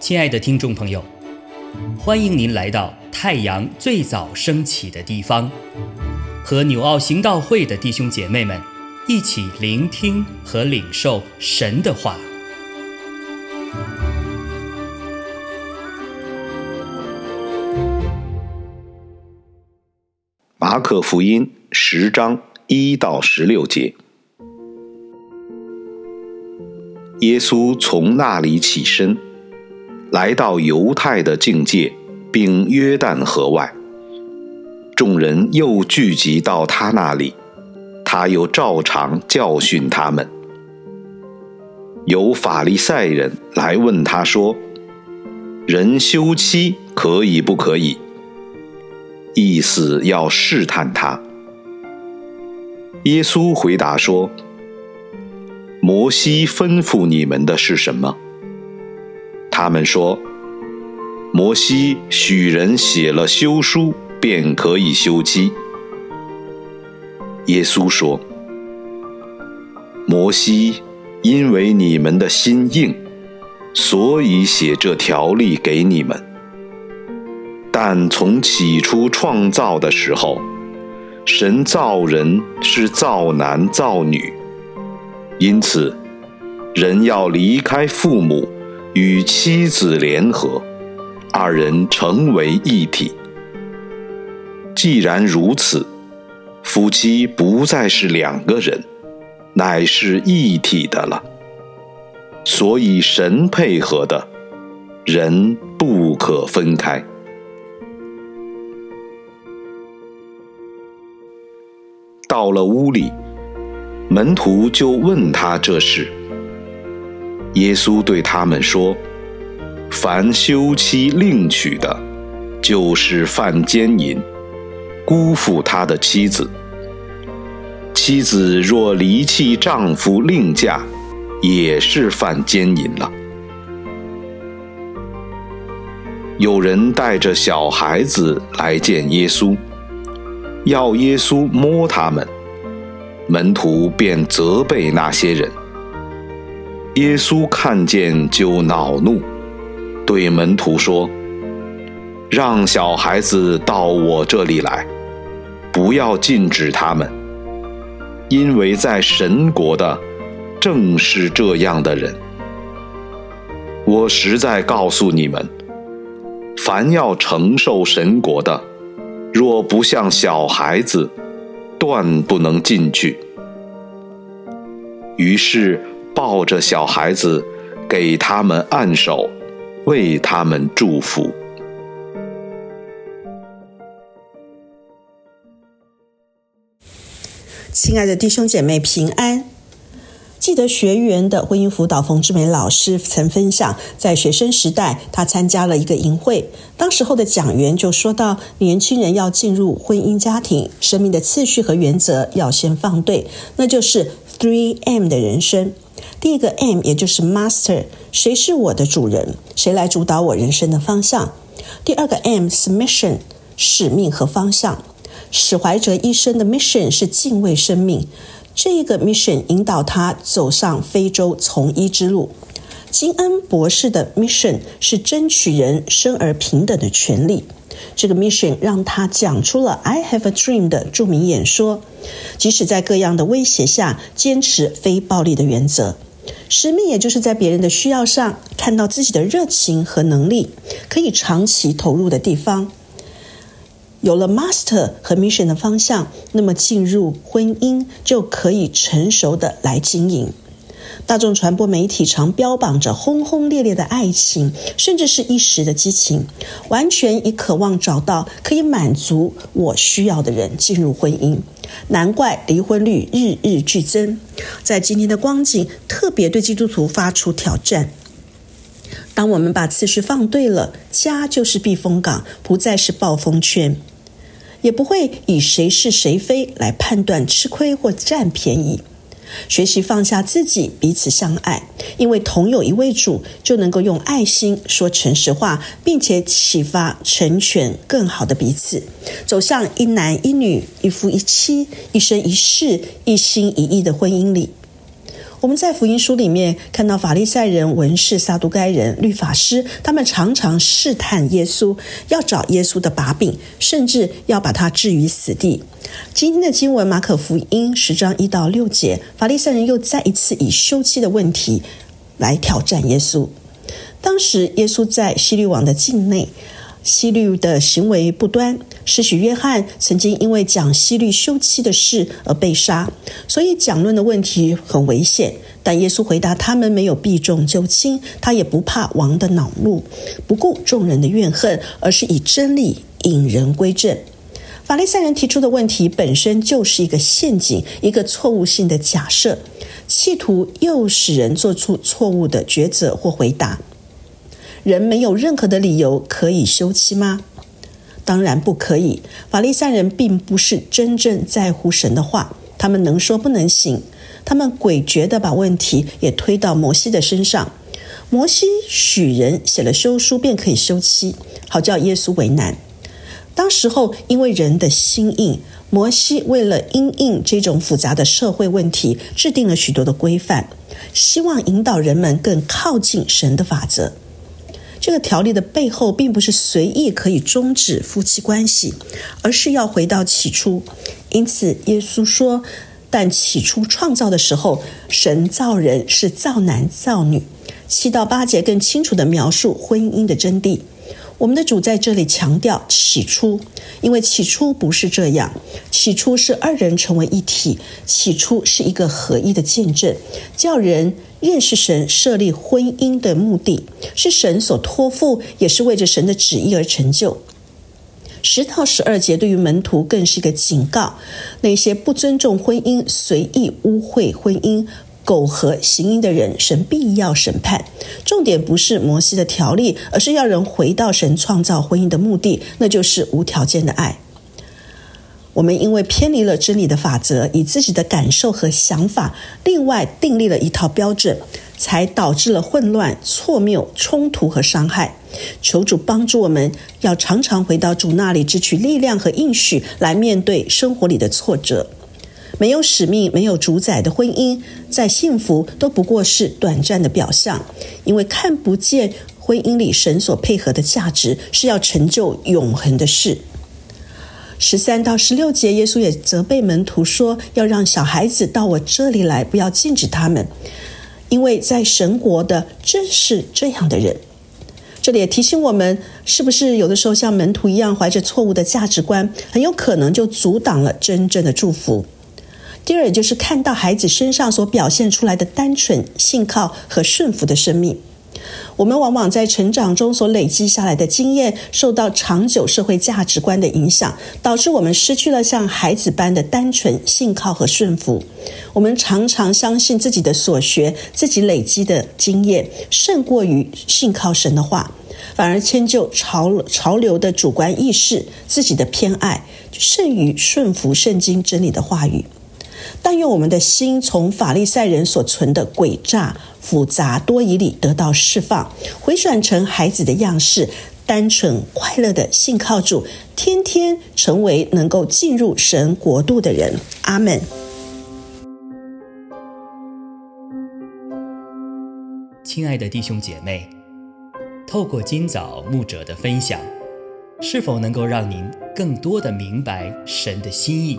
亲爱的听众朋友，欢迎您来到太阳最早升起的地方，和纽奥行道会的弟兄姐妹们一起聆听和领受神的话。马可福音十章一到十六节，耶稣从那里起身。来到犹太的境界，并约旦河外，众人又聚集到他那里，他又照常教训他们。有法利赛人来问他说：“人休妻可以不可以？”意思要试探他。耶稣回答说：“摩西吩咐你们的是什么？”他们说：“摩西许人写了休书，便可以休妻。”耶稣说：“摩西因为你们的心硬，所以写这条例给你们。但从起初创造的时候，神造人是造男造女，因此人要离开父母。”与妻子联合，二人成为一体。既然如此，夫妻不再是两个人，乃是一体的了。所以神配合的，人不可分开。到了屋里，门徒就问他这事。耶稣对他们说：“凡休妻另娶的，就是犯奸淫，辜负他的妻子。妻子若离弃丈夫另嫁，也是犯奸淫了。”有人带着小孩子来见耶稣，要耶稣摸他们，门徒便责备那些人。耶稣看见就恼怒，对门徒说：“让小孩子到我这里来，不要禁止他们，因为在神国的正是这样的人。我实在告诉你们，凡要承受神国的，若不像小孩子，断不能进去。”于是。抱着小孩子，给他们按手，为他们祝福。亲爱的弟兄姐妹，平安！记得学员的婚姻辅导冯志美老师曾分享，在学生时代，他参加了一个营会，当时候的讲员就说到，年轻人要进入婚姻家庭，生命的次序和原则要先放对，那就是 Three M 的人生。第一个 M 也就是 Master，谁是我的主人？谁来主导我人生的方向？第二个 M 是 Mission，使命和方向。史怀哲医生的 Mission 是敬畏生命，这个 Mission 引导他走上非洲从医之路。金恩博士的 Mission 是争取人生而平等的权利。这个 mission 让他讲出了 "I have a dream" 的著名演说，即使在各样的威胁下，坚持非暴力的原则。使命也就是在别人的需要上看到自己的热情和能力，可以长期投入的地方。有了 master 和 mission 的方向，那么进入婚姻就可以成熟的来经营。大众传播媒体常标榜着轰轰烈烈的爱情，甚至是一时的激情，完全以渴望找到可以满足我需要的人进入婚姻。难怪离婚率日日剧增。在今天的光景，特别对基督徒发出挑战：当我们把次序放对了，家就是避风港，不再是暴风圈，也不会以谁是谁非来判断吃亏或占便宜。学习放下自己，彼此相爱，因为同有一位主，就能够用爱心说诚实话，并且启发成全更好的彼此，走向一男一女、一夫一妻、一生一世、一心一意的婚姻里。我们在福音书里面看到法利赛人、文士、撒都该人、律法师，他们常常试探耶稣，要找耶稣的把柄，甚至要把他置于死地。今天的经文马可福音十章一到六节，法利赛人又再一次以休妻的问题来挑战耶稣。当时耶稣在希律王的境内。希律的行为不端，使许约翰曾经因为讲希律休妻的事而被杀，所以讲论的问题很危险。但耶稣回答他们没有避重就轻，他也不怕王的恼怒，不顾众人的怨恨，而是以真理引人归正。法利赛人提出的问题本身就是一个陷阱，一个错误性的假设，企图诱使人做出错误的抉择或回答。人没有任何的理由可以休妻吗？当然不可以。法利赛人并不是真正在乎神的话，他们能说不能行。他们诡谲的把问题也推到摩西的身上。摩西许人写了休书便可以休妻，好叫耶稣为难。当时候因为人的心硬，摩西为了因应这种复杂的社会问题，制定了许多的规范，希望引导人们更靠近神的法则。这个条例的背后，并不是随意可以终止夫妻关系，而是要回到起初。因此，耶稣说：“但起初创造的时候，神造人是造男造女。”七到八节更清楚的描述婚姻的真谛。我们的主在这里强调起初，因为起初不是这样。起初是二人成为一体，起初是一个合一的见证，叫人认识神设立婚姻的目的是神所托付，也是为着神的旨意而成就。十到十二节对于门徒更是一个警告：那些不尊重婚姻、随意污秽婚姻。苟合行淫的人，神必要审判。重点不是摩西的条例，而是要人回到神创造婚姻的目的，那就是无条件的爱。我们因为偏离了真理的法则，以自己的感受和想法，另外订立了一套标准，才导致了混乱、错谬、冲突和伤害。求主帮助我们，要常常回到主那里，汲取力量和应许，来面对生活里的挫折。没有使命、没有主宰的婚姻，在幸福都不过是短暂的表象，因为看不见婚姻里神所配合的价值是要成就永恒的事。十三到十六节，耶稣也责备门徒说：“要让小孩子到我这里来，不要禁止他们，因为在神国的正是这样的人。”这里也提醒我们，是不是有的时候像门徒一样，怀着错误的价值观，很有可能就阻挡了真正的祝福。第二，就是看到孩子身上所表现出来的单纯、信靠和顺服的生命。我们往往在成长中所累积下来的经验，受到长久社会价值观的影响，导致我们失去了像孩子般的单纯、信靠和顺服。我们常常相信自己的所学、自己累积的经验，胜过于信靠神的话，反而迁就潮潮流的主观意识、自己的偏爱，胜于顺服圣经真理的话语。但愿我们的心从法利赛人所存的诡诈、复杂、多疑里得到释放，回转成孩子的样式，单纯快乐的信靠主，天天成为能够进入神国度的人。阿门。亲爱的弟兄姐妹，透过今早牧者的分享，是否能够让您更多的明白神的心意？